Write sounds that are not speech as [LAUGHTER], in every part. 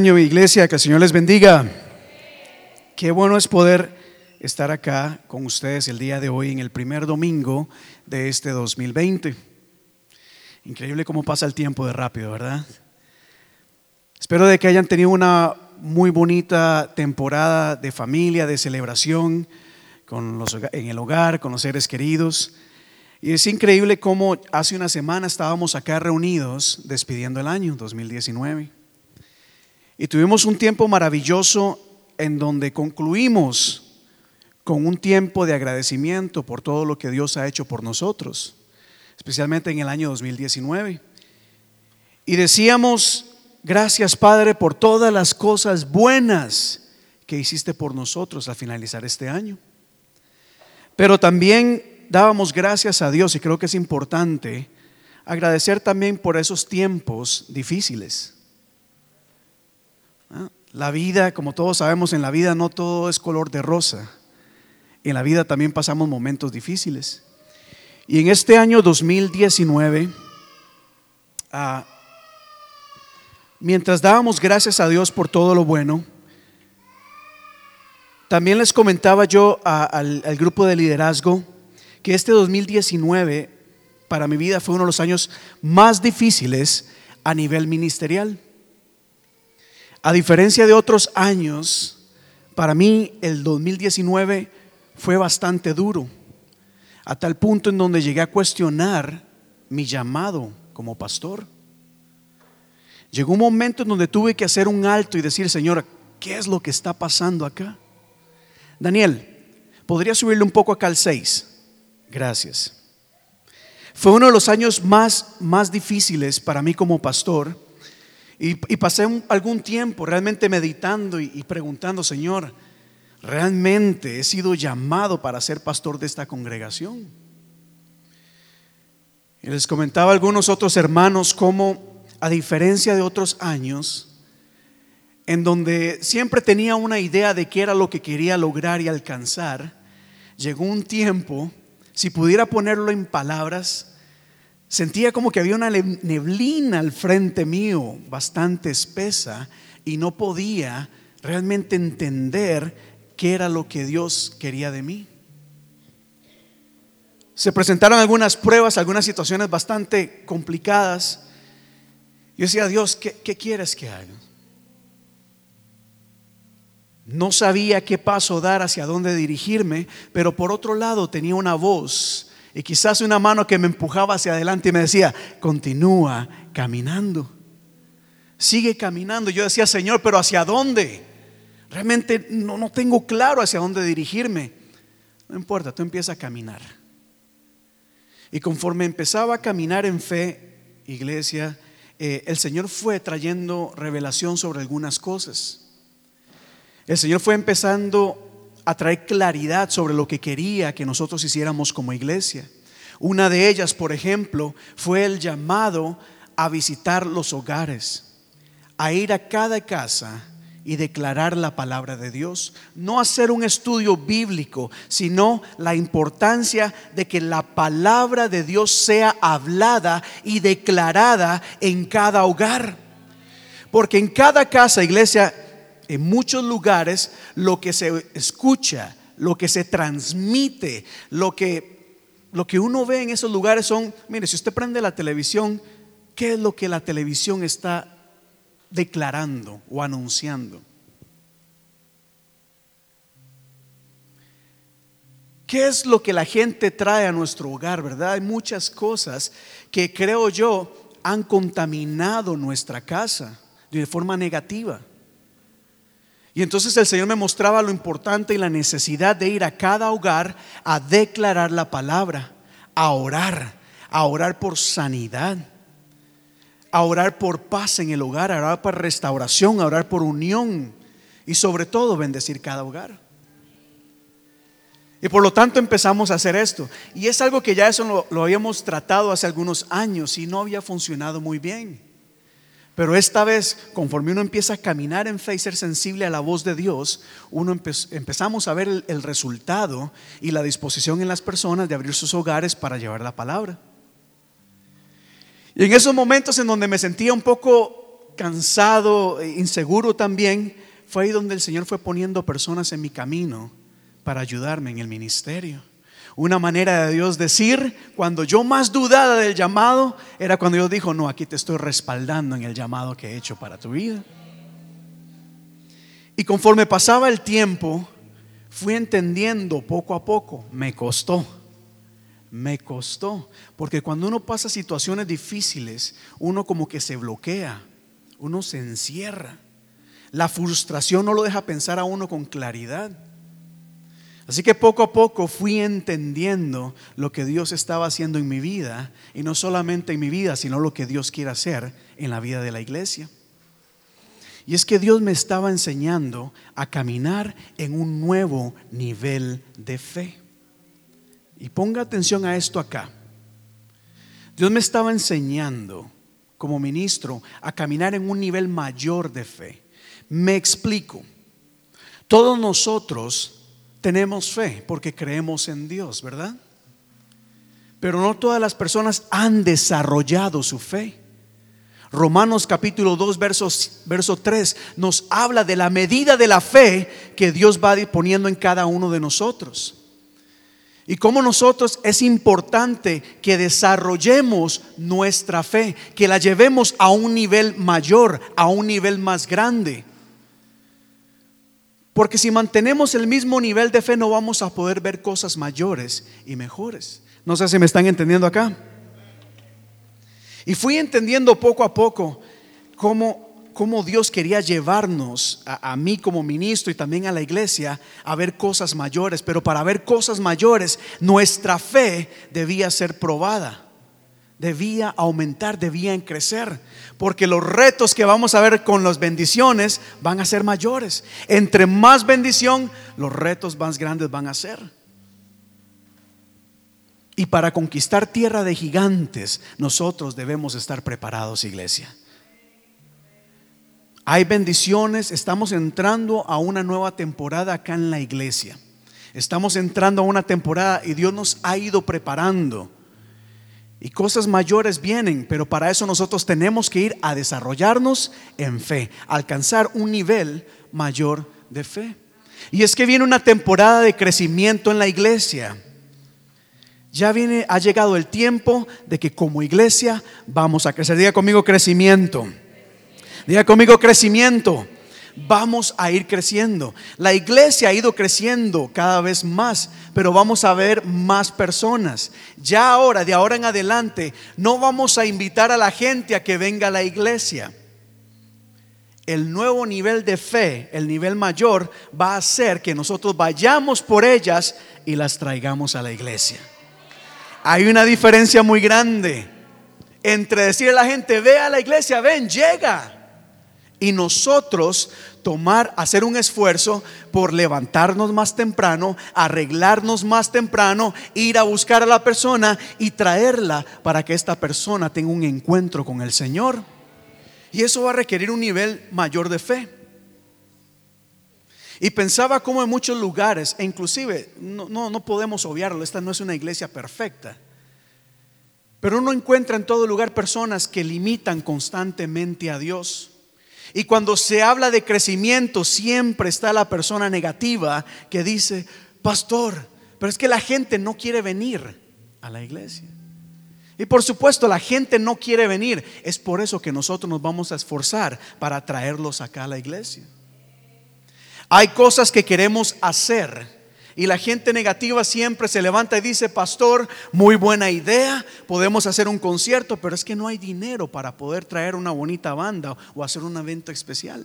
año, iglesia, que el Señor les bendiga. Qué bueno es poder estar acá con ustedes el día de hoy en el primer domingo de este 2020. Increíble cómo pasa el tiempo de rápido, ¿verdad? Espero de que hayan tenido una muy bonita temporada de familia, de celebración con los, en el hogar, con los seres queridos. Y es increíble cómo hace una semana estábamos acá reunidos despidiendo el año 2019. Y tuvimos un tiempo maravilloso en donde concluimos con un tiempo de agradecimiento por todo lo que Dios ha hecho por nosotros, especialmente en el año 2019. Y decíamos, gracias Padre por todas las cosas buenas que hiciste por nosotros al finalizar este año. Pero también dábamos gracias a Dios y creo que es importante agradecer también por esos tiempos difíciles la vida, como todos sabemos, en la vida no todo es color de rosa. En la vida también pasamos momentos difíciles. Y en este año 2019, ah, mientras dábamos gracias a Dios por todo lo bueno, también les comentaba yo al, al grupo de liderazgo que este 2019 para mi vida fue uno de los años más difíciles a nivel ministerial. A diferencia de otros años, para mí el 2019 fue bastante duro, a tal punto en donde llegué a cuestionar mi llamado como pastor. Llegó un momento en donde tuve que hacer un alto y decir, Señor, ¿qué es lo que está pasando acá? Daniel, ¿podría subirle un poco acá al 6? Gracias. Fue uno de los años más, más difíciles para mí como pastor y, pasé algún tiempo realmente meditando y, y preguntando, Señor, ¿realmente he sido llamado para ser pastor de esta congregación? Y les comentaba a algunos otros hermanos cómo, a diferencia de otros años, en donde siempre tenía una idea de qué era lo que quería lograr y alcanzar, llegó un tiempo, si pudiera ponerlo en palabras, Sentía como que había una neblina al frente mío, bastante espesa, y no podía realmente entender qué era lo que Dios quería de mí. Se presentaron algunas pruebas, algunas situaciones bastante complicadas. Yo decía, Dios, ¿qué, qué quieres que haga? No sabía qué paso dar, hacia dónde dirigirme, pero por otro lado tenía una voz y quizás una mano que me empujaba hacia adelante y me decía, continúa caminando. Sigue caminando. Yo decía, Señor, pero ¿hacia dónde? Realmente no, no tengo claro hacia dónde dirigirme. No importa, tú empiezas a caminar. Y conforme empezaba a caminar en fe, iglesia, eh, el Señor fue trayendo revelación sobre algunas cosas. El Señor fue empezando a traer claridad sobre lo que quería que nosotros hiciéramos como iglesia. Una de ellas, por ejemplo, fue el llamado a visitar los hogares, a ir a cada casa y declarar la palabra de Dios. No hacer un estudio bíblico, sino la importancia de que la palabra de Dios sea hablada y declarada en cada hogar. Porque en cada casa, iglesia, en muchos lugares lo que se escucha, lo que se transmite, lo que, lo que uno ve en esos lugares son, mire, si usted prende la televisión, ¿qué es lo que la televisión está declarando o anunciando? ¿Qué es lo que la gente trae a nuestro hogar, verdad? Hay muchas cosas que creo yo han contaminado nuestra casa de forma negativa. Y entonces el Señor me mostraba lo importante y la necesidad de ir a cada hogar a declarar la palabra, a orar, a orar por sanidad, a orar por paz en el hogar, a orar por restauración, a orar por unión y sobre todo bendecir cada hogar. Y por lo tanto empezamos a hacer esto. Y es algo que ya eso lo, lo habíamos tratado hace algunos años y no había funcionado muy bien. Pero esta vez, conforme uno empieza a caminar en fe y ser sensible a la voz de Dios, uno empezamos a ver el, el resultado y la disposición en las personas de abrir sus hogares para llevar la palabra. Y en esos momentos en donde me sentía un poco cansado, inseguro también, fue ahí donde el Señor fue poniendo personas en mi camino para ayudarme en el ministerio. Una manera de Dios decir, cuando yo más dudaba del llamado, era cuando Dios dijo, no, aquí te estoy respaldando en el llamado que he hecho para tu vida. Y conforme pasaba el tiempo, fui entendiendo poco a poco, me costó, me costó, porque cuando uno pasa situaciones difíciles, uno como que se bloquea, uno se encierra. La frustración no lo deja pensar a uno con claridad. Así que poco a poco fui entendiendo lo que Dios estaba haciendo en mi vida, y no solamente en mi vida, sino lo que Dios quiere hacer en la vida de la iglesia. Y es que Dios me estaba enseñando a caminar en un nuevo nivel de fe. Y ponga atención a esto acá. Dios me estaba enseñando como ministro a caminar en un nivel mayor de fe. Me explico. Todos nosotros tenemos fe porque creemos en Dios, ¿verdad? Pero no todas las personas han desarrollado su fe. Romanos capítulo 2, versos, verso 3 nos habla de la medida de la fe que Dios va poniendo en cada uno de nosotros. Y cómo nosotros es importante que desarrollemos nuestra fe, que la llevemos a un nivel mayor, a un nivel más grande. Porque si mantenemos el mismo nivel de fe no vamos a poder ver cosas mayores y mejores. No sé si me están entendiendo acá. Y fui entendiendo poco a poco cómo, cómo Dios quería llevarnos a, a, mí como ministro y también a la iglesia a ver cosas mayores. Pero para ver cosas mayores nuestra fe debía ser probada debía aumentar, debían crecer, porque los retos que vamos a ver con las bendiciones van a ser mayores. Entre más bendición, los retos más grandes van a ser. Y para conquistar tierra de gigantes, nosotros debemos estar preparados, iglesia. Hay bendiciones, estamos entrando a una nueva temporada acá en la iglesia. Estamos entrando a una temporada y Dios nos ha ido preparando y cosas mayores vienen, pero para eso nosotros tenemos que ir a desarrollarnos en fe, alcanzar un nivel mayor de fe. Y es que viene una temporada de crecimiento en la iglesia. Ya viene, ha llegado el tiempo de que como iglesia vamos a crecer. Diga conmigo crecimiento. Diga conmigo crecimiento vamos a ir creciendo. La iglesia ha ido creciendo cada vez más, pero vamos a ver más personas. Ya ahora, de ahora en adelante, no vamos a invitar a la gente a que venga a la iglesia. El nuevo nivel de fe, el nivel mayor, va a hacer que nosotros vayamos por ellas y las traigamos a la iglesia. Hay una diferencia muy grande entre decirle a la gente, ve a la iglesia, ven, llega y nosotros tomar, hacer un esfuerzo por levantarnos más temprano, arreglarnos más temprano, ir a buscar a la persona y traerla para que esta persona tenga un encuentro con el Señor. Y eso va a requerir un nivel mayor de fe. Y pensaba como en muchos lugares, e inclusive no, no, no podemos obviarlo, esta no es una iglesia perfecta. Pero uno encuentra en todo lugar personas que limitan constantemente a Dios y cuando se habla de crecimiento, siempre está la persona negativa que dice, pastor, pero es que la gente no quiere venir a la iglesia. Y por supuesto, la gente no quiere venir. Es por eso que nosotros nos vamos a esforzar para traerlos acá a la iglesia. Hay cosas que queremos hacer y la gente negativa siempre se levanta y dice, pastor, muy buena idea, podemos hacer un concierto, pero es que no hay dinero para poder traer una bonita banda o hacer un evento especial.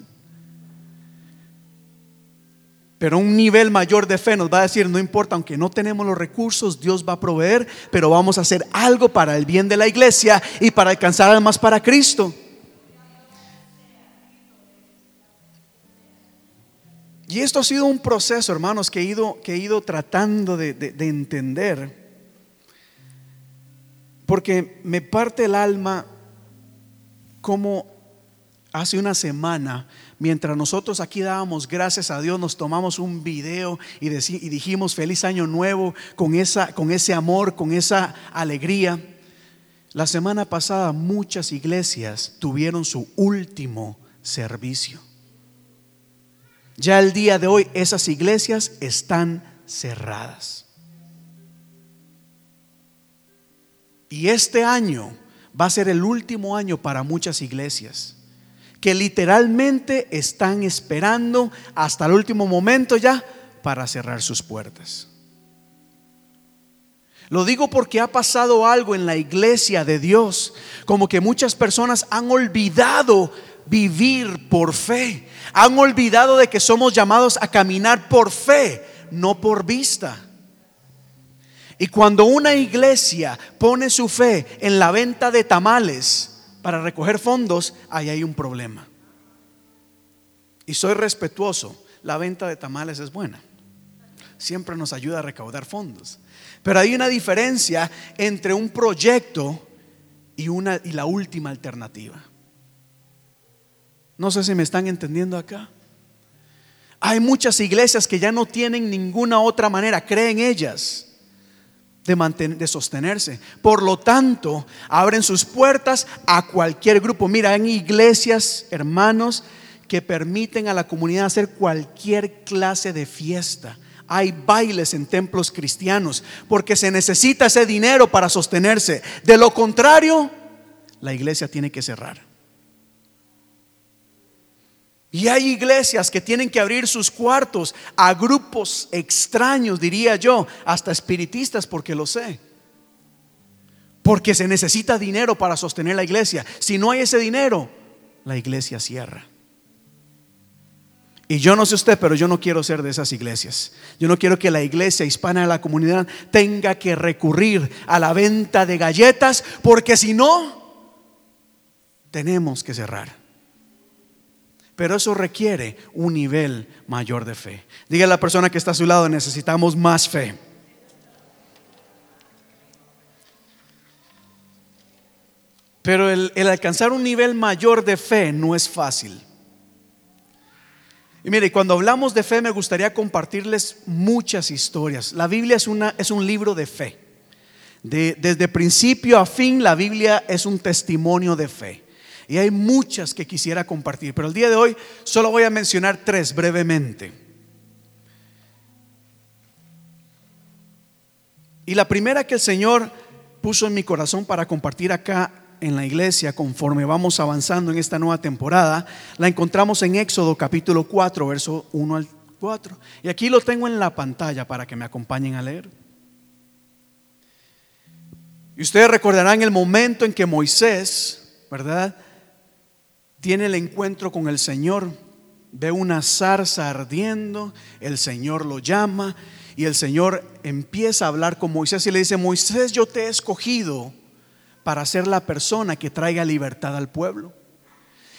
Pero un nivel mayor de fe nos va a decir, no importa, aunque no tenemos los recursos, Dios va a proveer, pero vamos a hacer algo para el bien de la iglesia y para alcanzar almas para Cristo. Y esto ha sido un proceso, hermanos, que he ido, que he ido tratando de, de entender. Porque me parte el alma como hace una semana, mientras nosotros aquí dábamos gracias a Dios, nos tomamos un video y, y dijimos feliz año nuevo con, esa, con ese amor, con esa alegría. La semana pasada muchas iglesias tuvieron su último servicio. Ya el día de hoy esas iglesias están cerradas. Y este año va a ser el último año para muchas iglesias que literalmente están esperando hasta el último momento ya para cerrar sus puertas. Lo digo porque ha pasado algo en la iglesia de Dios, como que muchas personas han olvidado vivir por fe, han olvidado de que somos llamados a caminar por fe, no por vista. Y cuando una iglesia pone su fe en la venta de tamales para recoger fondos, ahí hay un problema. Y soy respetuoso, la venta de tamales es buena. Siempre nos ayuda a recaudar fondos. Pero hay una diferencia entre un proyecto y, una, y la última alternativa. No sé si me están entendiendo acá. Hay muchas iglesias que ya no tienen ninguna otra manera, creen ellas, de, de sostenerse. Por lo tanto, abren sus puertas a cualquier grupo. Mira, hay iglesias, hermanos, que permiten a la comunidad hacer cualquier clase de fiesta. Hay bailes en templos cristianos porque se necesita ese dinero para sostenerse. De lo contrario, la iglesia tiene que cerrar. Y hay iglesias que tienen que abrir sus cuartos a grupos extraños, diría yo, hasta espiritistas, porque lo sé. Porque se necesita dinero para sostener la iglesia. Si no hay ese dinero, la iglesia cierra. Y yo no sé usted, pero yo no quiero ser de esas iglesias. Yo no quiero que la iglesia hispana de la comunidad tenga que recurrir a la venta de galletas, porque si no, tenemos que cerrar. Pero eso requiere un nivel mayor de fe. Diga a la persona que está a su lado, necesitamos más fe. Pero el, el alcanzar un nivel mayor de fe no es fácil. Y mire, cuando hablamos de fe me gustaría compartirles muchas historias. La Biblia es, una, es un libro de fe. desde principio a fin la Biblia es un testimonio de fe. Y hay muchas que quisiera compartir, pero el día de hoy solo voy a mencionar tres brevemente. Y la primera que el Señor puso en mi corazón para compartir acá en la iglesia conforme vamos avanzando en esta nueva temporada, la encontramos en Éxodo capítulo 4, verso 1 al 4. Y aquí lo tengo en la pantalla para que me acompañen a leer. Y ustedes recordarán el momento en que Moisés, ¿verdad? Tiene el encuentro con el Señor, ve una zarza ardiendo, el Señor lo llama y el Señor empieza a hablar con Moisés y le dice, Moisés, yo te he escogido para ser la persona que traiga libertad al pueblo.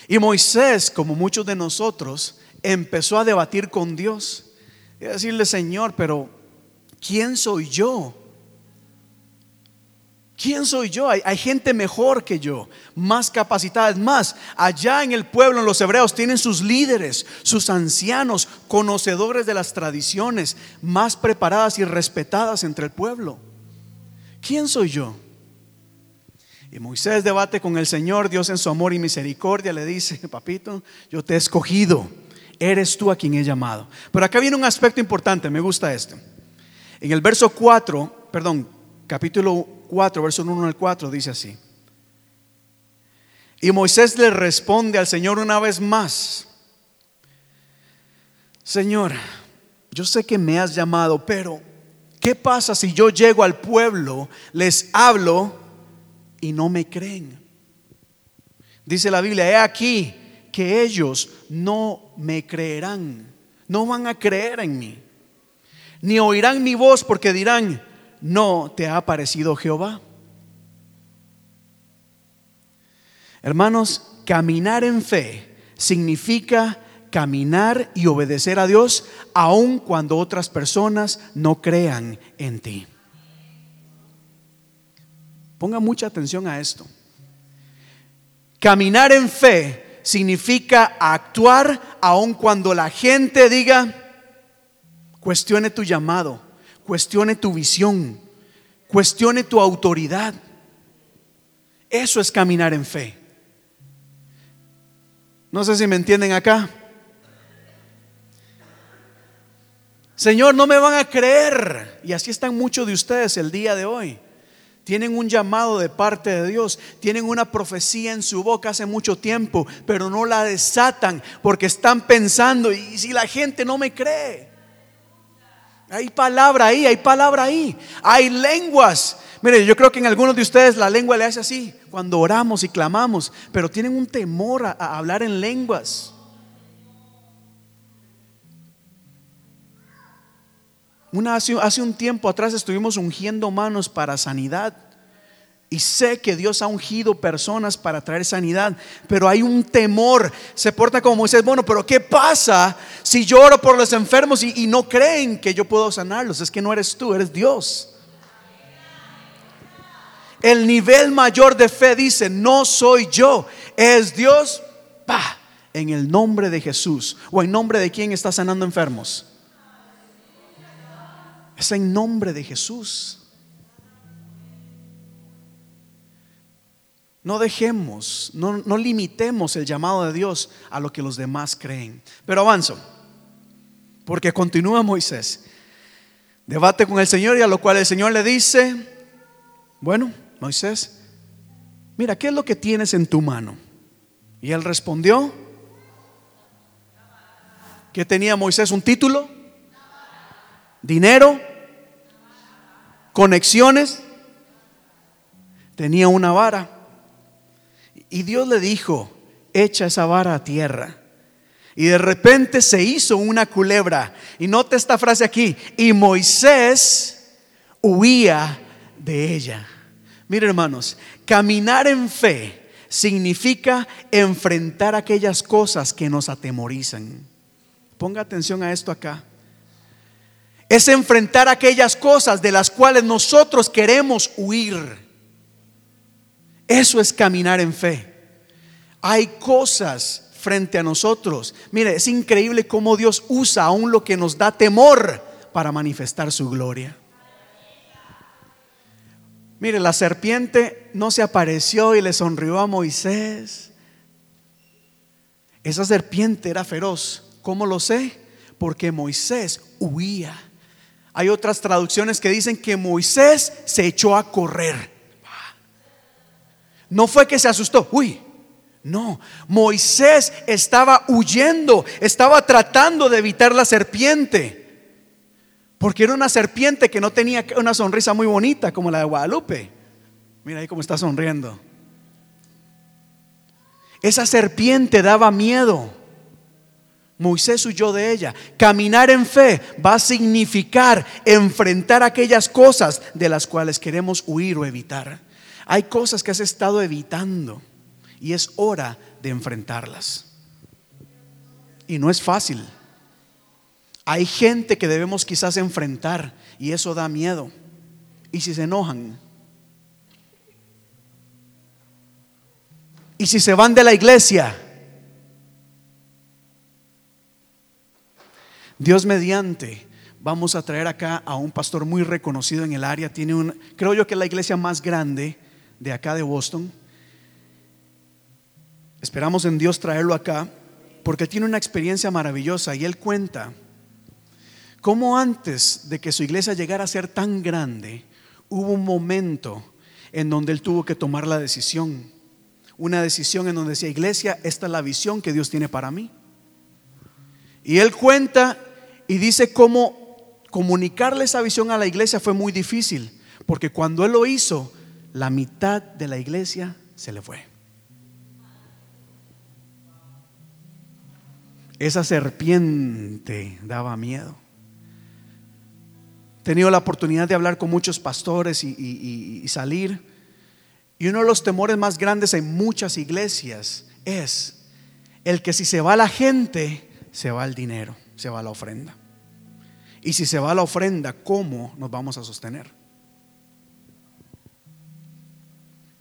Y Moisés, como muchos de nosotros, empezó a debatir con Dios y a decirle, Señor, pero ¿quién soy yo? ¿Quién soy yo? Hay, gente mejor que yo, más capacitada. Es más, allá en el pueblo, en los hebreos, tienen sus líderes, sus ancianos, conocedores de las tradiciones, más preparadas y respetadas entre el pueblo. ¿Quién soy yo? Y Moisés debate con el Señor, Dios en su amor y misericordia le dice, [LAUGHS] papito, yo te he escogido, eres tú a quien he llamado. Pero acá viene un aspecto importante, me gusta esto. En el verso 4, perdón, capítulo 4, verso 1 al 4, dice así. Y Moisés le responde al Señor una vez más, Señor, yo sé que me has llamado, pero ¿qué pasa si yo llego al pueblo, les hablo y no me creen. Dice la Biblia, he aquí que ellos no me creerán, no van a creer en mí, ni oirán mi voz porque dirán, no te ha parecido Jehová. Hermanos, caminar en fe significa caminar y obedecer a Dios aun cuando otras personas no crean en ti. Ponga mucha atención a esto. Caminar en fe significa actuar aun cuando la gente diga, cuestione tu llamado, cuestione tu visión, cuestione tu autoridad. Eso es caminar en fe. No sé si me entienden acá. Señor, no me van a creer. Y así están muchos de ustedes el día de hoy. Tienen un llamado de parte de Dios, tienen una profecía en su boca hace mucho tiempo, pero no la desatan porque están pensando, ¿y si la gente no me cree? Hay palabra ahí, hay palabra ahí, hay lenguas. Mire, yo creo que en algunos de ustedes la lengua le hace así cuando oramos y clamamos, pero tienen un temor a, a hablar en lenguas. hace, un tiempo atrás estuvimos ungiendo manos para sanidad. Y sé que Dios ha ungido personas para traer sanidad, pero hay un temor. Se porta como Moisés, bueno, pero ¿qué pasa si yo oro por los enfermos y, y no creen que yo puedo sanarlos? Es que no eres tú, eres Dios. El nivel mayor de fe dice, no soy yo, es Dios. Pa, en el nombre de Jesús. ¿O en nombre de quién está sanando enfermos? Es en nombre de Jesús. No dejemos, no, no, limitemos el llamado de Dios a lo que los demás creen. Pero avanzo, porque continúa Moisés. Debate con el Señor y a lo cual el Señor le dice, bueno, Moisés, mira, ¿qué es lo que tienes en tu mano? Y él respondió, ¿qué tenía Moisés? ¿Un título? dinero, conexiones. Tenía una vara. Y Dios le dijo, echa esa vara a tierra. Y de repente se hizo una culebra. Y nota esta frase aquí. Y Moisés huía de ella. Miren hermanos, caminar en fe significa enfrentar aquellas cosas que nos atemorizan. Ponga atención a esto acá es enfrentar aquellas cosas de las cuales nosotros queremos huir. Eso es caminar en fe. Hay cosas frente a nosotros. Mire, es increíble cómo Dios usa aún lo que nos da temor para manifestar su gloria. Mire, la serpiente no se apareció y le sonrió a Moisés. Esa serpiente era feroz. ¿Cómo lo sé? Porque Moisés huía. Hay otras traducciones que dicen que Moisés se echó a correr. No fue que se asustó, uy, no, Moisés estaba huyendo, estaba tratando de evitar la serpiente, porque era una serpiente que no tenía una sonrisa muy bonita como la de Guadalupe. Mira ahí cómo está sonriendo. Esa serpiente daba miedo. Moisés huyó de ella. Caminar en fe va a significar enfrentar aquellas cosas de las cuales queremos huir o evitar. Hay cosas que has estado evitando y es hora de enfrentarlas. Y no es fácil. Hay gente que debemos quizás enfrentar y eso da miedo. ¿Y si se enojan? ¿Y si se van de la iglesia? Dios mediante, vamos a traer acá a un pastor muy reconocido en el área. Tiene un, creo yo que es la iglesia más grande de acá de Boston. Esperamos en Dios traerlo acá porque tiene una experiencia maravillosa y él cuenta cómo antes de que su iglesia llegara a ser tan grande, hubo un momento en donde él tuvo que tomar la decisión. Una decisión en donde decía, iglesia, esta es la visión que Dios tiene para mí. Y él cuenta y dice cómo comunicarle esa visión a la iglesia fue muy difícil, porque cuando él lo hizo, la mitad de la iglesia se le fue. Esa serpiente daba miedo. He tenido la oportunidad de hablar con muchos pastores y, salir. Y uno de los temores más grandes en muchas iglesias es el que si se va la gente, se va el dinero, se va la ofrenda. Y si se va la ofrenda, ¿cómo nos vamos a sostener?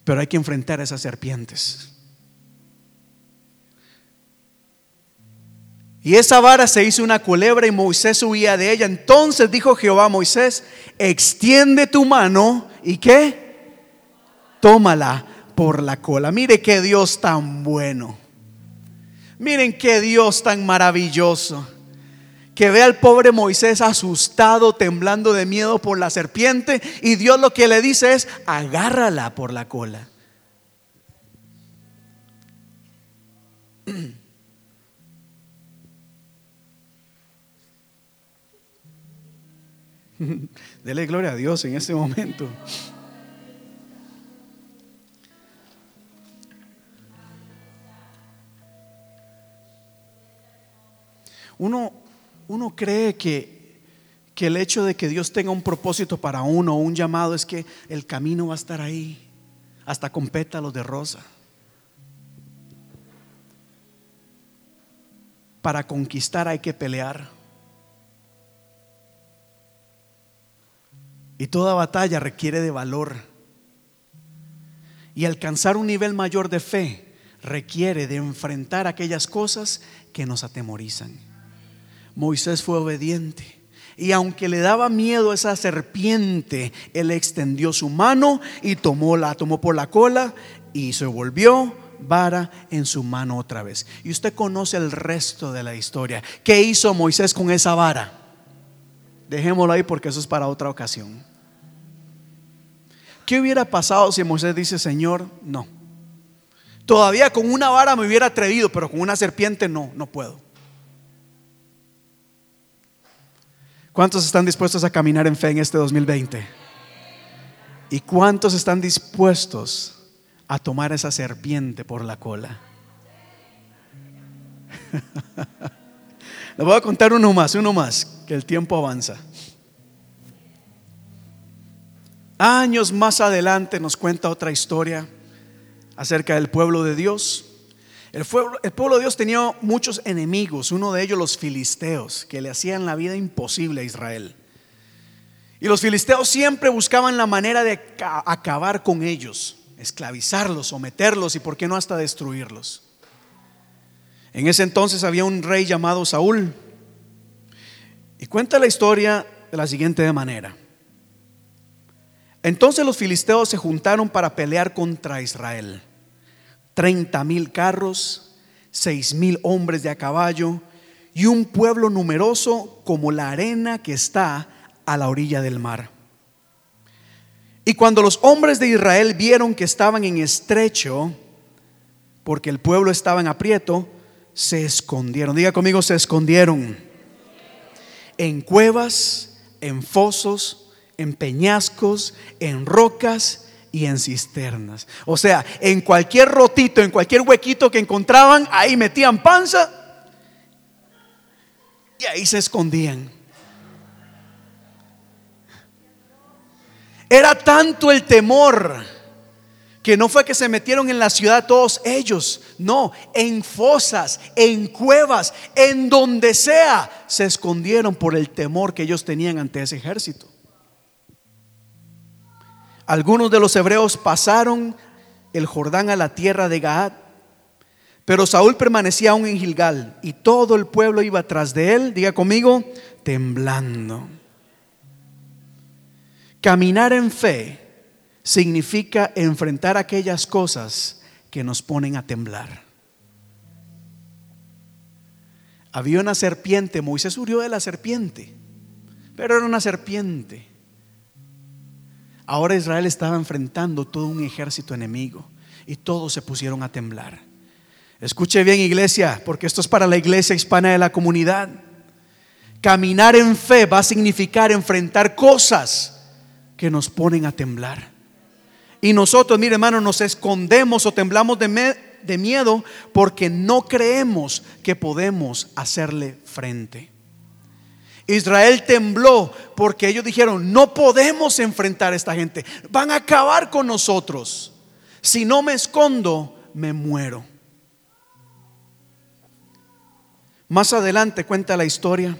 Pero hay que enfrentar a esas serpientes. Y esa vara se hizo una culebra y Moisés huía de ella. Entonces dijo Jehová a Moisés, extiende tu mano y qué? Tómala por la cola. Mire qué Dios tan bueno. Miren qué Dios tan maravilloso. Que ve al pobre Moisés asustado, temblando de miedo por la serpiente. Y Dios lo que le dice es, agárrala por la cola. [CLEARS THROAT] Dele gloria a Dios en este momento. Uno, uno cree que, que el hecho de que Dios tenga un propósito para uno un llamado es que el camino va a estar ahí, hasta con pétalos de rosa. Para conquistar hay que pelear. Y toda batalla requiere de valor. Y alcanzar un nivel mayor de fe requiere de enfrentar aquellas cosas que nos atemorizan. Moisés fue obediente. Y aunque le daba miedo a esa serpiente, él extendió su mano y tomó la tomó por la cola y se volvió vara en su mano otra vez. Y usted conoce el resto de la historia. ¿Qué hizo Moisés con esa vara? Dejémoslo ahí porque eso es para otra ocasión. ¿Qué hubiera pasado si Moisés dice, Señor, no? Todavía con una vara me hubiera atrevido, pero con una serpiente no, no puedo. ¿Cuántos están dispuestos a caminar en fe en este 2020? ¿Y cuántos están dispuestos a tomar esa serpiente por la cola? [LAUGHS] Le voy a contar uno más, uno más, que el tiempo avanza. Años más adelante nos cuenta otra historia acerca del pueblo de Dios. El pueblo, de Dios tenía muchos enemigos, uno de ellos los filisteos, que le hacían la vida imposible a Israel. Y los filisteos siempre buscaban la manera de acabar con ellos, esclavizarlos, someterlos y por qué no hasta destruirlos. En ese entonces había un rey llamado Saúl. Y cuenta la historia de la siguiente manera. Entonces los filisteos se juntaron para pelear contra Israel. 30 mil carros, seis mil hombres de a caballo y un pueblo numeroso como la arena que está a la orilla del mar. Y cuando los hombres de Israel vieron que estaban en estrecho, porque el pueblo estaba en aprieto, se escondieron. Diga conmigo, se escondieron. En cuevas, en fosos, en peñascos, en rocas y en cisternas. O sea, en cualquier rotito, en cualquier huequito que encontraban, ahí metían panza y ahí se escondían. Era tanto el temor que no fue que se metieron en la ciudad todos ellos, no, en fosas, en cuevas, en donde sea, se escondieron por el temor que ellos tenían ante ese ejército. Algunos de los hebreos pasaron el Jordán a la tierra de Gad, pero Saúl permanecía aún en Gilgal y todo el pueblo iba tras de él, diga conmigo, temblando. Caminar en fe significa enfrentar aquellas cosas que nos ponen a temblar. Había una serpiente, Moisés huyó de la serpiente, pero era una serpiente. Ahora Israel estaba enfrentando todo un ejército enemigo y todos se pusieron a temblar. Escuche bien iglesia, porque esto es para la iglesia hispana de la comunidad. Caminar en fe va a significar enfrentar cosas que nos ponen a temblar. Y nosotros, mire hermano, nos escondemos o temblamos de, de miedo porque no creemos que podemos hacerle frente. Israel tembló porque ellos dijeron, no podemos enfrentar a esta gente, van a acabar con nosotros. Si no me escondo, me muero. Más adelante cuenta la historia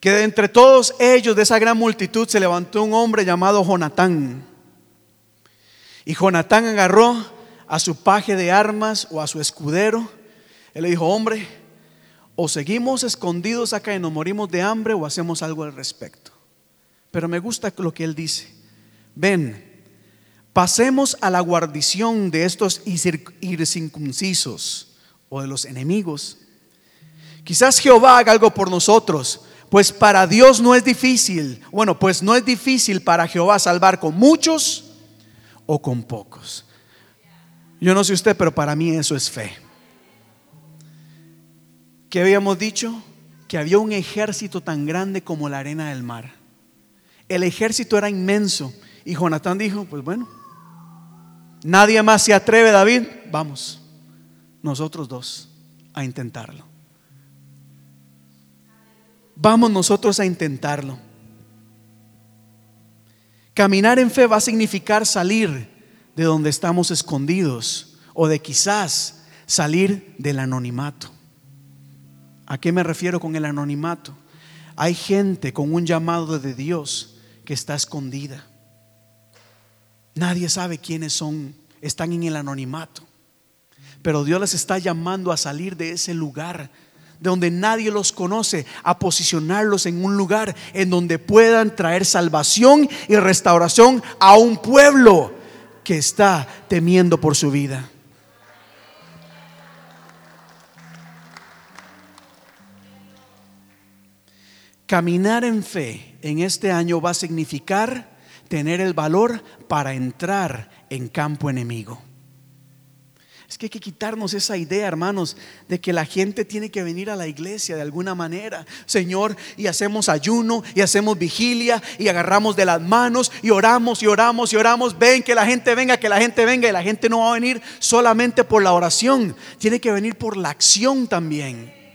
que de entre todos ellos, de esa gran multitud, se levantó un hombre llamado Jonatán. Y Jonatán agarró a su paje de armas o a su escudero. Él le dijo, hombre, o seguimos escondidos acá y nos morimos de hambre o hacemos algo al respecto. Pero me gusta lo que él dice. Ven, pasemos a la guarnición de estos ircircuncisos o de los enemigos. Quizás Jehová haga algo por nosotros, pues para Dios no es difícil. Bueno, pues no es difícil para Jehová salvar con muchos o con pocos. Yo no sé usted, pero para mí eso es fe. ¿Qué habíamos dicho? Que había un ejército tan grande como la arena del mar. El ejército era inmenso. Y Jonatán dijo, pues bueno, nadie más se atreve, David, vamos, nosotros dos a intentarlo. Vamos nosotros a intentarlo. Caminar en fe va a significar salir de donde estamos escondidos o de quizás salir del anonimato. ¿A qué me refiero con el anonimato? Hay gente con un llamado de Dios que está escondida. Nadie sabe quiénes son, están en el anonimato. Pero Dios les está llamando a salir de ese lugar de donde nadie los conoce, a posicionarlos en un lugar en donde puedan traer salvación y restauración a un pueblo que está temiendo por su vida. Caminar en fe en este año va a significar tener el valor para entrar en campo enemigo. Es que hay que quitarnos esa idea, hermanos, de que la gente tiene que venir a la iglesia de alguna manera. Señor, y hacemos ayuno, y hacemos vigilia, y agarramos de las manos, y oramos, y oramos, y oramos. Ven que la gente venga, que la gente venga, y la gente no va a venir solamente por la oración, tiene que venir por la acción también.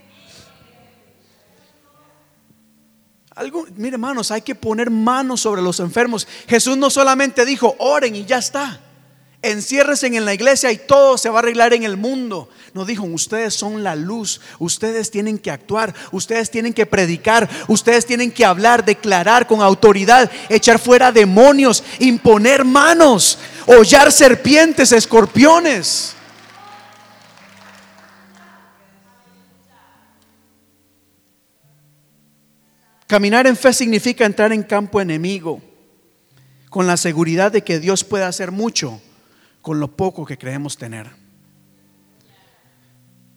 Mire hermanos, hay que poner manos sobre los enfermos. Jesús no solamente dijo, oren y ya está. Enciérrense en la iglesia y todo se va a arreglar en el mundo. No dijo, ustedes son la luz, ustedes tienen que actuar, ustedes tienen que predicar, ustedes tienen que hablar, declarar con autoridad, echar fuera demonios, imponer manos, hollar serpientes, escorpiones. Caminar en fe significa entrar en campo enemigo con la seguridad de que Dios puede hacer mucho con lo poco que creemos tener.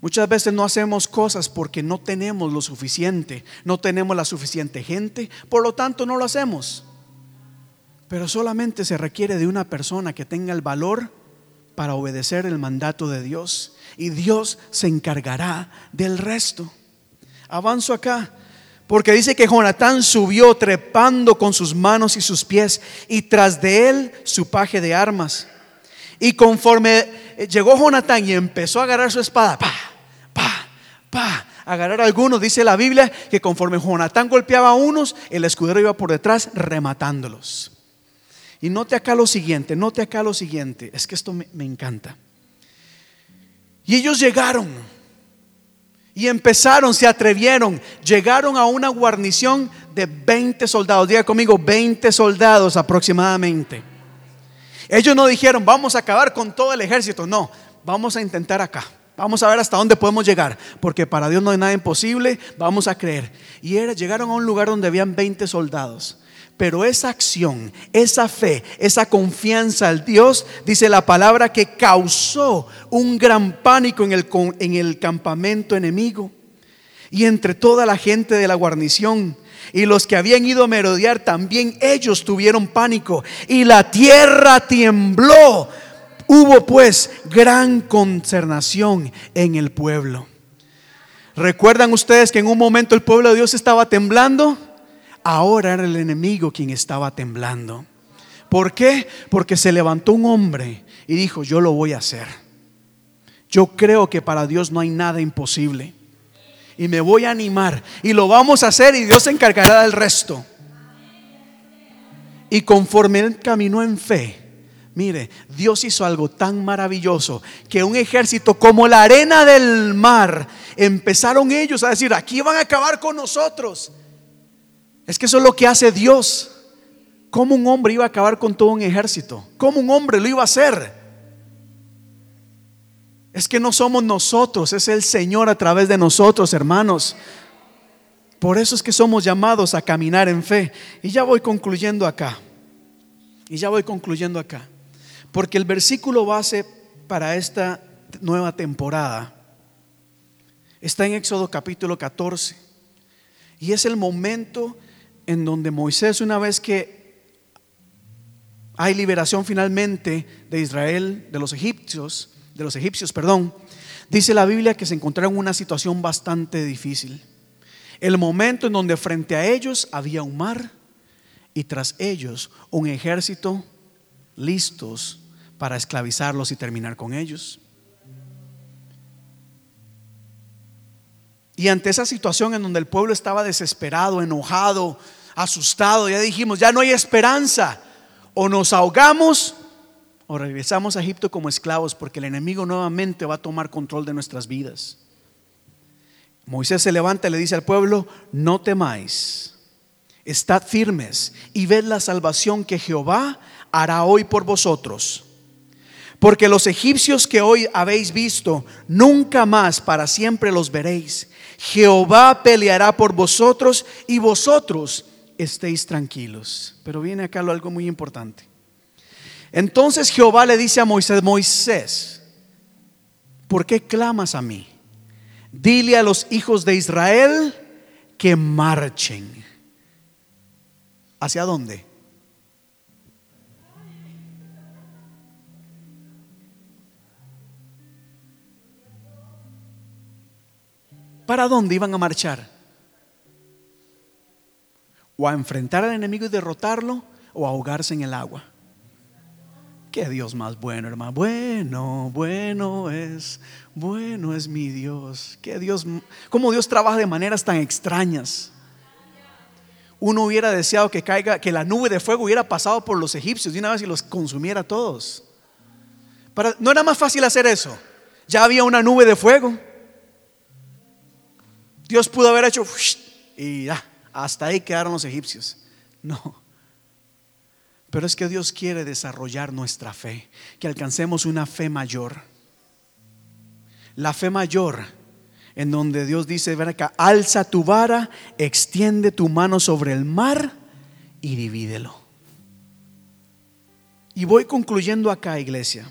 Muchas veces no hacemos cosas porque no tenemos lo suficiente, no tenemos la suficiente gente, por lo tanto no lo hacemos. Pero solamente se requiere de una persona que tenga el valor para obedecer el mandato de Dios y Dios se encargará del resto. Avanzo acá, porque dice que Jonatán subió trepando con sus manos y sus pies y tras de él su paje de armas. Y conforme llegó Jonatán y empezó a agarrar su espada, pa, pa, pa, agarrar a algunos, dice la Biblia que conforme Jonatán golpeaba a unos, el escudero iba por detrás rematándolos. Y note acá lo siguiente, note acá lo siguiente, es que esto me, me encanta. Y ellos llegaron y empezaron, se atrevieron, llegaron a una guarnición de 20 soldados, diga conmigo, 20 soldados aproximadamente. Ellos no dijeron, vamos a acabar con todo el ejército. No, vamos a intentar acá. Vamos a ver hasta dónde podemos llegar, porque para Dios no hay nada imposible, vamos a creer. Y era, llegaron a un lugar donde habían 20 soldados. Pero esa acción, esa fe, esa confianza al Dios, dice la palabra que causó un gran pánico en el, en el campamento enemigo. Y entre toda la gente de la guarnición y los que habían ido a merodear también ellos tuvieron pánico y la tierra tembló. Hubo pues gran consternación en el pueblo. ¿Recuerdan ustedes que en un momento el pueblo de Dios estaba temblando? Ahora era el enemigo quien estaba temblando. ¿Por qué? Porque se levantó un hombre y dijo, yo lo voy a hacer. Yo creo que para Dios no hay nada imposible y me voy a animar y lo vamos a hacer y Dios se encargará del resto. Y conforme él caminó en fe, mire, Dios hizo algo tan maravilloso que un ejército como la arena del mar empezaron ellos a decir, aquí van a acabar con nosotros. Es que eso es lo que hace Dios. ¿Cómo un hombre iba a acabar con todo un ejército? ¿Cómo un hombre lo iba a hacer? Es que no somos nosotros, es el Señor a través de nosotros, hermanos. Por eso es que somos llamados a caminar en fe. Y ya voy concluyendo acá. Y ya voy concluyendo acá. Porque el versículo base para esta nueva temporada está en Éxodo capítulo 14. Y es el momento en donde Moisés, una vez que hay liberación finalmente de Israel, de los egipcios, de los egipcios, perdón, dice la Biblia que se encontraron en una situación bastante difícil. El momento en donde frente a ellos había un mar y tras ellos un ejército listos para esclavizarlos y terminar con ellos. Y ante esa situación en donde el pueblo estaba desesperado, enojado, asustado, ya dijimos, ya no hay esperanza. O nos ahogamos o regresamos a Egipto como esclavos porque el enemigo nuevamente va a tomar control de nuestras vidas. Moisés se levanta y le dice al pueblo, no temáis, estad firmes y ved la salvación que Jehová hará hoy por vosotros. Porque los egipcios que hoy habéis visto, nunca más para siempre los veréis. Jehová peleará por vosotros y vosotros estéis tranquilos. Pero viene acá algo muy importante. Entonces Jehová le dice a Moisés, Moisés, ¿por qué clamas a mí? Dile a los hijos de Israel que marchen. ¿Hacia dónde? ¿Para dónde iban a marchar? O a enfrentar al enemigo y derrotarlo o a ahogarse en el agua. Qué Dios más bueno, hermano. Bueno, bueno es, bueno es mi Dios. Qué Dios, cómo Dios trabaja de maneras tan extrañas. Uno hubiera deseado que caiga, que la nube de fuego hubiera pasado por los egipcios de una vez y los consumiera todos. Para, no era más fácil hacer eso. Ya había una nube de fuego. Dios pudo haber hecho y hasta ahí quedaron los egipcios. No. Pero es que Dios quiere desarrollar nuestra fe, que alcancemos una fe mayor. La fe mayor, en donde Dios dice, ven acá, alza tu vara, extiende tu mano sobre el mar y divídelo. Y voy concluyendo acá, iglesia,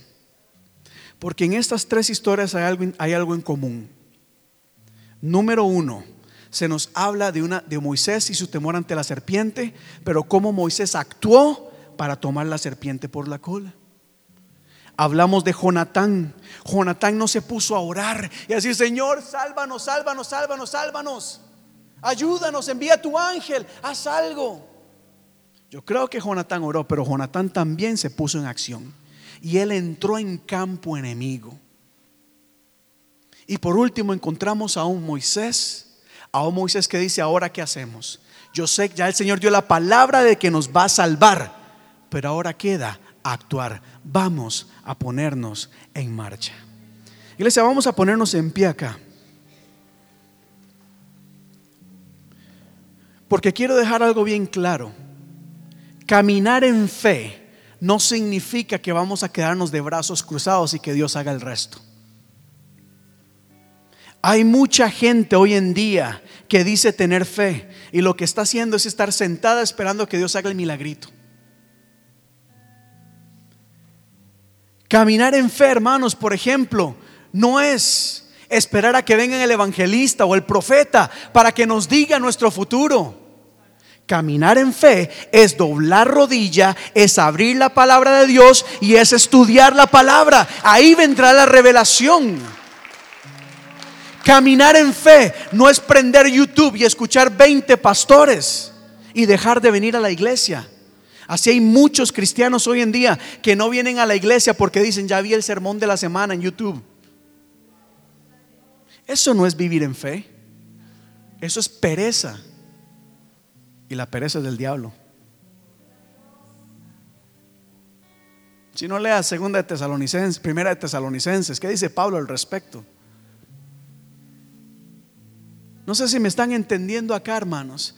porque en estas tres historias hay algo, hay algo en común. Número uno, se nos habla de, una, de Moisés y su temor ante la serpiente, pero cómo Moisés actuó para tomar la serpiente por la cola. Hablamos de Jonatán. Jonatán no se puso a orar y a decir, Señor, sálvanos, sálvanos, sálvanos, sálvanos. Ayúdanos, envía tu ángel, haz algo. Yo creo que Jonatán oró, pero Jonatán también se puso en acción. Y él entró en campo enemigo. Y por último encontramos a un Moisés, a un Moisés que dice, ahora qué hacemos. Yo sé que ya el Señor dio la palabra de que nos va a salvar, pero ahora queda actuar. Vamos a ponernos en marcha. Iglesia, vamos a ponernos en pie acá. Porque quiero dejar algo bien claro. Caminar en fe no significa que vamos a quedarnos de brazos cruzados y que Dios haga el resto. Hay mucha gente hoy en día que dice tener fe y lo que está haciendo es estar sentada esperando que Dios haga el milagrito. Caminar en fe, hermanos, por ejemplo, no es esperar a que venga el evangelista o el profeta para que nos diga nuestro futuro. Caminar en fe es doblar rodilla, es abrir la palabra de Dios y es estudiar la palabra. Ahí vendrá la revelación. Caminar en fe no es prender YouTube y escuchar 20 pastores y dejar de venir a la iglesia. Así hay muchos cristianos hoy en día que no vienen a la iglesia porque dicen, ya vi el sermón de la semana en YouTube. Eso no es vivir en fe. Eso es pereza. Y la pereza es del diablo. Si no leas segunda de Tesalonicenses, primera de Tesalonicenses, ¿qué dice Pablo al respecto? No sé si me están entendiendo acá, hermanos.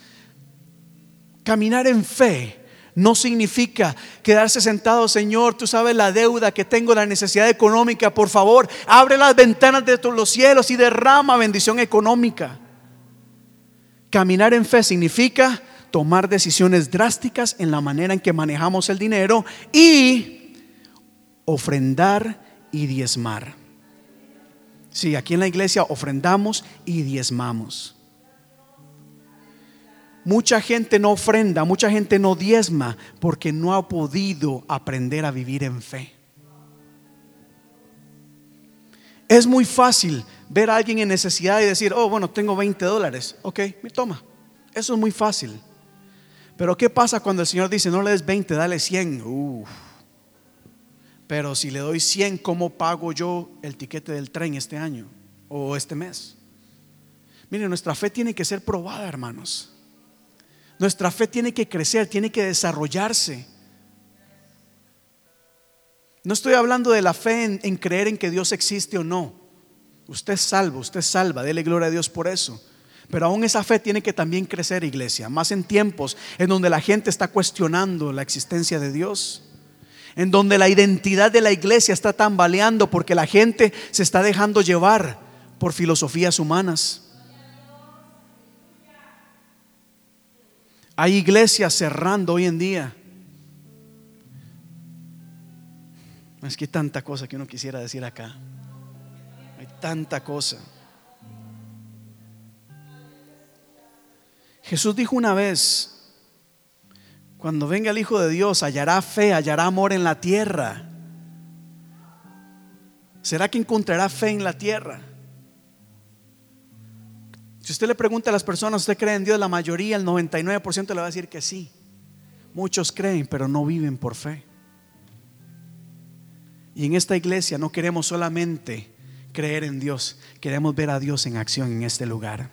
Caminar en fe no significa quedarse sentado, Señor, tú sabes la deuda que tengo, la necesidad económica, por favor, abre las ventanas de los cielos y derrama bendición económica. Caminar en fe significa tomar decisiones drásticas en la manera en que manejamos el dinero y ofrendar y diezmar. Sí, aquí en la iglesia ofrendamos y diezmamos. Mucha gente no ofrenda, mucha gente no diezma porque no ha podido aprender a vivir en fe. Es muy fácil ver a alguien en necesidad y decir, oh, bueno, tengo 20 dólares. Ok, me toma. Eso es muy fácil. Pero ¿qué pasa cuando el Señor dice, no le des 20, dale 100? Pero si le doy 100, ¿cómo pago yo el tiquete del tren este año o este mes? Mire, nuestra fe tiene que ser probada, hermanos. Nuestra fe tiene que crecer, tiene que desarrollarse. No estoy hablando de la fe en, en, creer en que Dios existe o no. Usted es salvo, usted es salva, dele gloria a Dios por eso. Pero aún esa fe tiene que también crecer, iglesia, más en tiempos en donde la gente está cuestionando la existencia de Dios, en donde la identidad de la iglesia está tambaleando porque la gente se está dejando llevar por filosofías humanas. Hay iglesias cerrando hoy en día. Es que hay tanta cosa que uno quisiera decir acá. Hay tanta cosa. Jesús dijo una vez, cuando venga el Hijo de Dios, hallará fe, hallará amor en la tierra. ¿Será que encontrará fe en la tierra? Si usted le pregunta a las personas, ¿usted cree en Dios? La mayoría, el 99% le va a decir que sí. Muchos creen, pero no viven por fe. Y en esta iglesia no queremos solamente creer en Dios, queremos ver a Dios en acción en este lugar.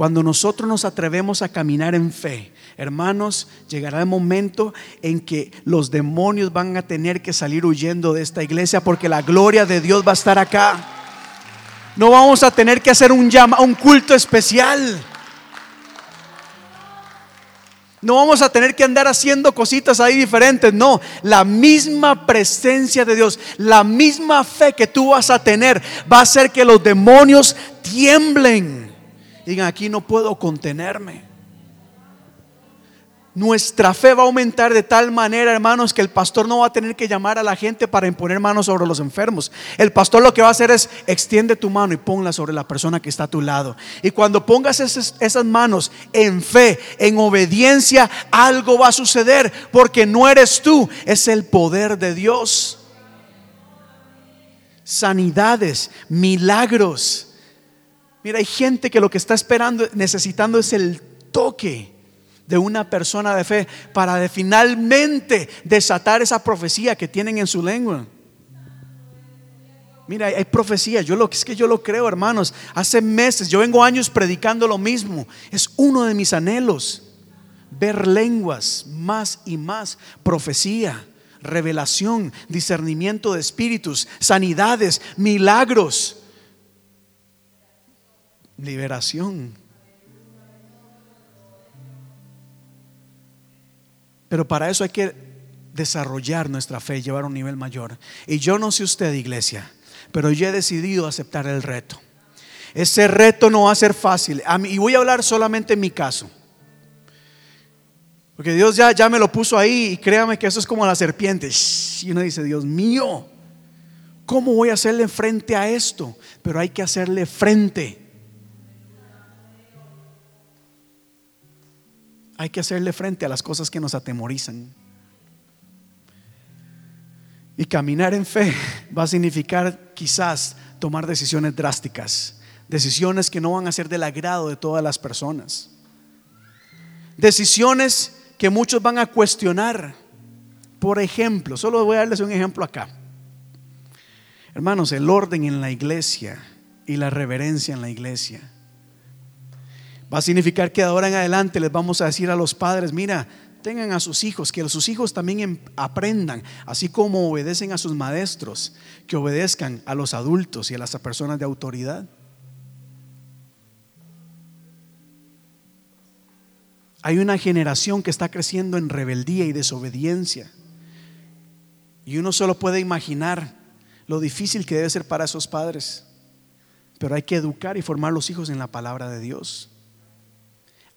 Cuando nosotros nos atrevemos a caminar en fe, hermanos, llegará el momento en que los demonios van a tener que salir huyendo de esta iglesia porque la gloria de Dios va a estar acá. No vamos a tener que hacer un, llama, un culto especial. No vamos a tener que andar haciendo cositas ahí diferentes. No, la misma presencia de Dios, la misma fe que tú vas a tener va a hacer que los demonios tiemblen. Digan, aquí no puedo contenerme. Nuestra fe va a aumentar de tal manera, hermanos, que el pastor no va a tener que llamar a la gente para imponer manos sobre los enfermos. El pastor lo que va a hacer es extiende tu mano y ponla sobre la persona que está a tu lado. Y cuando pongas esas, esas manos en fe, en obediencia, algo va a suceder, porque no eres tú, es el poder de Dios. Sanidades, milagros Mira, hay gente que lo que está esperando, necesitando es el toque de una persona de fe para finalmente desatar esa profecía que tienen en su lengua. Mira, hay profecía, yo lo es que yo lo creo, hermanos. Hace meses, yo vengo años predicando lo mismo. Es uno de mis anhelos ver lenguas más y más, profecía, revelación, discernimiento de espíritus, sanidades, milagros liberación. Pero para eso hay que desarrollar nuestra fe llevar a un nivel mayor. Y yo no sé usted, iglesia, pero yo he decidido aceptar el reto. Ese reto no va a ser fácil. y voy a hablar solamente en mi caso. Porque Dios ya, ya me lo puso ahí y créame que eso es como la serpiente. Y uno dice, Dios mío, ¿cómo voy a hacerle frente a esto? Pero hay que hacerle frente. Hay que hacerle frente a las cosas que nos atemorizan. Y caminar en fe [LAUGHS] va a significar quizás tomar decisiones drásticas, decisiones que no van a ser del agrado de todas las personas, decisiones que muchos van a cuestionar. Por ejemplo, solo voy a darles un ejemplo acá. Hermanos, el orden en la iglesia y la reverencia en la iglesia Va a significar que de ahora en adelante les vamos a decir a los padres, mira, tengan a sus hijos, que sus hijos también em, aprendan, así como obedecen a sus maestros, que obedezcan a los adultos y a las personas de autoridad. Hay una generación que está creciendo en rebeldía y desobediencia. Y uno solo puede imaginar lo difícil que debe ser para esos padres. Pero hay que educar y formar los hijos en la palabra de Dios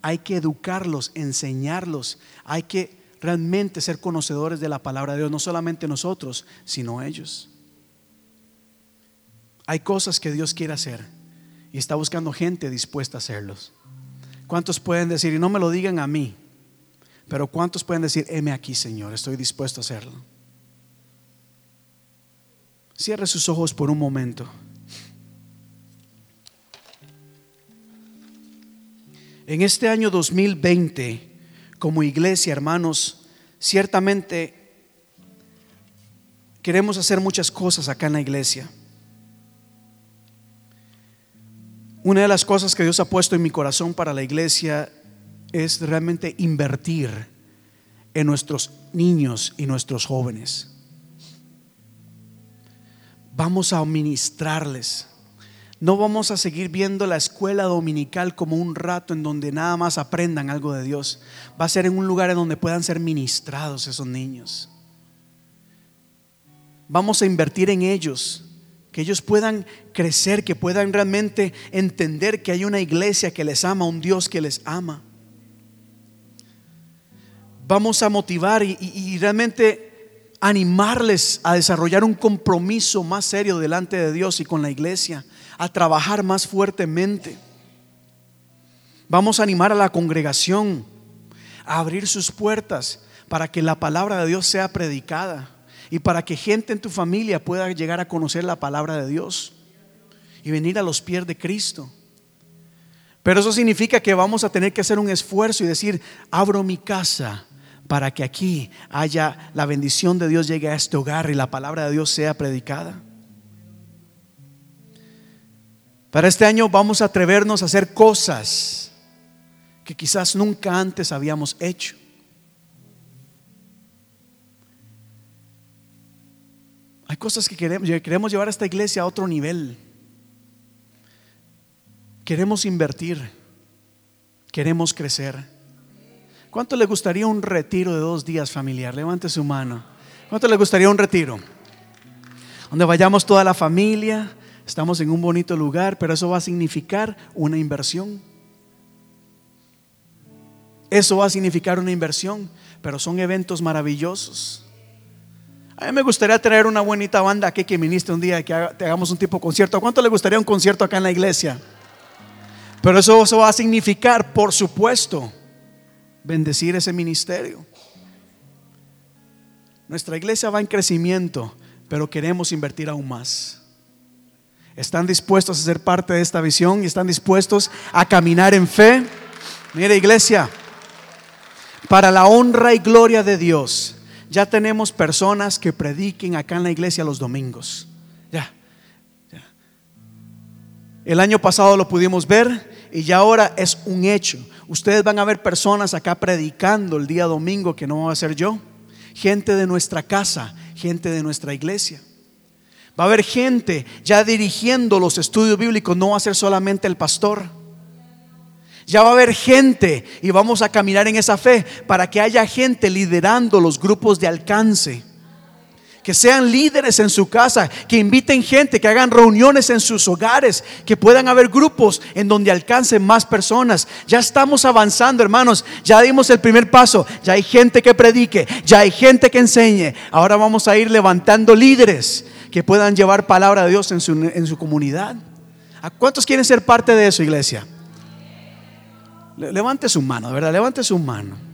hay que educarlos, enseñarlos, hay que realmente ser conocedores de la palabra de Dios, no solamente nosotros, sino ellos. Hay cosas que Dios quiere hacer y está buscando gente dispuesta a hacerlos. ¿Cuántos pueden decir, y no me lo digan a mí, pero cuántos pueden decir, heme aquí, Señor, estoy dispuesto a hacerlo? Cierre sus ojos por un momento. En este año 2020, como iglesia, hermanos, ciertamente queremos hacer muchas cosas acá en la iglesia. Una de las cosas que Dios ha puesto en mi corazón para la iglesia es realmente invertir en nuestros niños y nuestros jóvenes. Vamos a ministrarles. No vamos a seguir viendo la escuela dominical como un rato en donde nada más aprendan algo de Dios. Va a ser en un lugar en donde puedan ser ministrados esos niños. Vamos a invertir en ellos que ellos puedan crecer, que puedan realmente entender que hay una iglesia que les ama, un Dios que les ama. Vamos a motivar y, realmente animarles a desarrollar un compromiso más serio delante de Dios y con la iglesia, a trabajar más fuertemente. Vamos a animar a la congregación a abrir sus puertas para que la palabra de Dios sea predicada y para que gente en tu familia pueda llegar a conocer la palabra de Dios y venir a los pies de Cristo. Pero eso significa que vamos a tener que hacer un esfuerzo y decir, abro mi casa para que aquí haya la bendición de Dios llegue a este hogar y la palabra de Dios sea predicada. Para este año vamos a atrevernos a hacer cosas que quizás nunca antes habíamos hecho. Hay cosas que queremos, queremos llevar a esta iglesia a otro nivel. Queremos invertir. Queremos crecer. ¿Cuánto le gustaría un retiro de dos días familiar? Levante su mano. ¿Cuánto le gustaría un retiro? Donde vayamos toda la familia, estamos en un bonito lugar, pero eso va a significar una inversión. Eso va a significar una inversión, pero son eventos maravillosos. A mí me gustaría traer una buenita banda aquí que ministre un día que te hagamos un tipo de concierto. ¿A cuánto le gustaría un concierto acá en la iglesia? Pero eso, eso va a significar, por supuesto, bendecir ese ministerio. Nuestra iglesia va en crecimiento, pero queremos invertir aún más. ¿Están dispuestos a ser parte de esta visión y están dispuestos a caminar en fe? Mire, iglesia, para la honra y gloria de Dios ya tenemos personas que prediquen acá en la iglesia los domingos. Ya, El año pasado lo pudimos ver y ya ahora es un hecho. Ustedes van a ver personas acá predicando el día domingo que no va a ser yo. Gente de nuestra casa, gente de nuestra iglesia. Va a haber gente ya dirigiendo los estudios bíblicos, no va a ser solamente el pastor. Ya va a haber gente y vamos a caminar en esa fe para que haya gente liderando los grupos de alcance. Que sean líderes en su casa, que inviten gente, que hagan reuniones en sus hogares, que puedan haber grupos en donde alcancen más personas. Ya estamos avanzando, hermanos. Ya dimos el primer paso. Ya hay gente que predique, ya hay gente que enseñe. Ahora vamos a ir levantando líderes que puedan llevar palabra de Dios en su, en su comunidad. ¿A cuántos quieren ser parte de eso, iglesia? Levante su mano, verdad, levante su mano.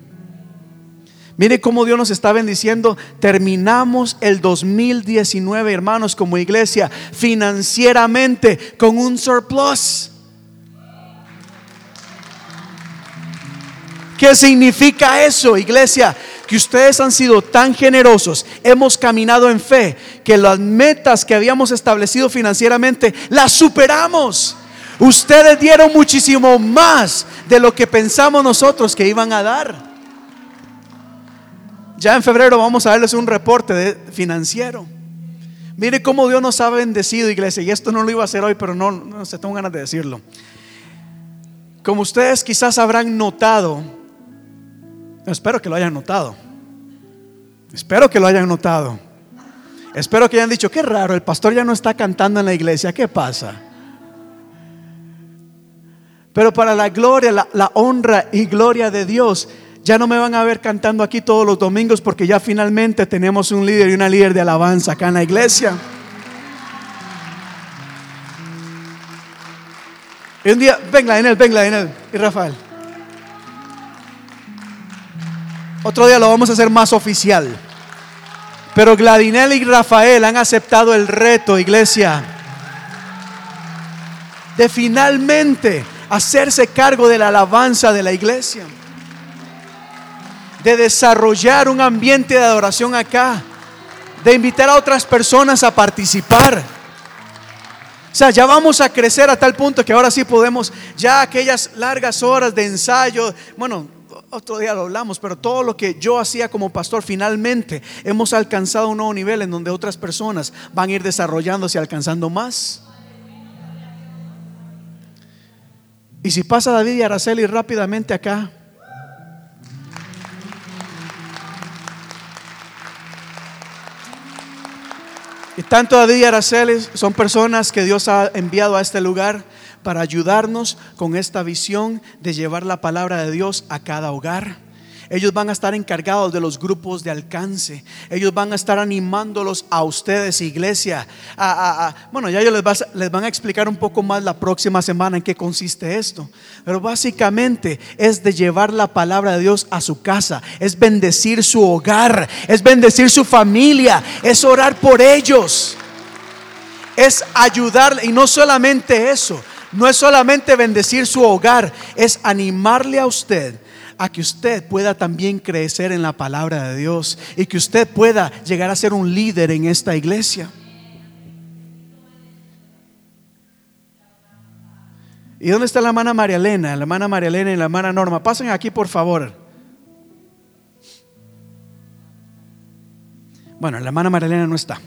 Mire cómo Dios nos está bendiciendo. Terminamos el 2019, hermanos, como iglesia, financieramente con un surplus. ¿Qué significa eso, iglesia? Que ustedes han sido tan generosos, hemos caminado en fe, que las metas que habíamos establecido financieramente las superamos. Ustedes dieron muchísimo más de lo que pensamos nosotros que iban a dar. Ya en febrero vamos a darles un reporte financiero. Mire cómo Dios nos ha bendecido, iglesia. Y esto no lo iba a hacer hoy, pero no, no se tengo ganas de decirlo. Como ustedes quizás habrán notado, espero que lo hayan notado. Espero que lo hayan notado. Espero que hayan dicho, qué raro, el pastor ya no está cantando en la iglesia, ¿qué pasa? Pero para la gloria, la, honra y gloria de Dios, Ya no me van a ver cantando aquí todos los domingos porque ya finalmente tenemos un líder y una líder de alabanza acá en la iglesia. Y un día, venga en él, venga en él y Rafael. Otro día lo vamos a hacer más oficial. Pero Gladinel y Rafael han aceptado el reto, iglesia, de finalmente hacerse cargo de la alabanza de la iglesia de desarrollar un ambiente de adoración acá, de invitar a otras personas a participar. O sea, ya vamos a crecer a tal punto que ahora sí podemos, ya aquellas largas horas de ensayo, bueno, otro día lo hablamos, pero todo lo que yo hacía como pastor, finalmente hemos alcanzado un nuevo nivel en donde otras personas van a ir desarrollándose y alcanzando más. Y si pasa David y Araceli rápidamente acá, David y Araceli son personas que Dios ha enviado a este lugar para ayudarnos con esta visión de llevar la palabra de Dios a cada hogar. Ellos van a estar encargados de los grupos de alcance. Ellos van a estar animándolos a ustedes, iglesia. bueno, ya ellos les, les van a explicar un poco más la próxima semana en qué consiste esto. Pero básicamente es de llevar la palabra de Dios a su casa. Es bendecir su hogar. Es bendecir su familia. Es orar por ellos. Es ayudarle. Y no solamente eso. No es solamente bendecir su hogar. Es animarle a usted a que usted pueda también crecer en la palabra de Dios y que usted pueda llegar a ser un líder en esta iglesia. ¿Y dónde está la hermana María Elena? La hermana María Elena y la hermana Norma. Pasen aquí, por favor. Bueno, la hermana María Elena no está.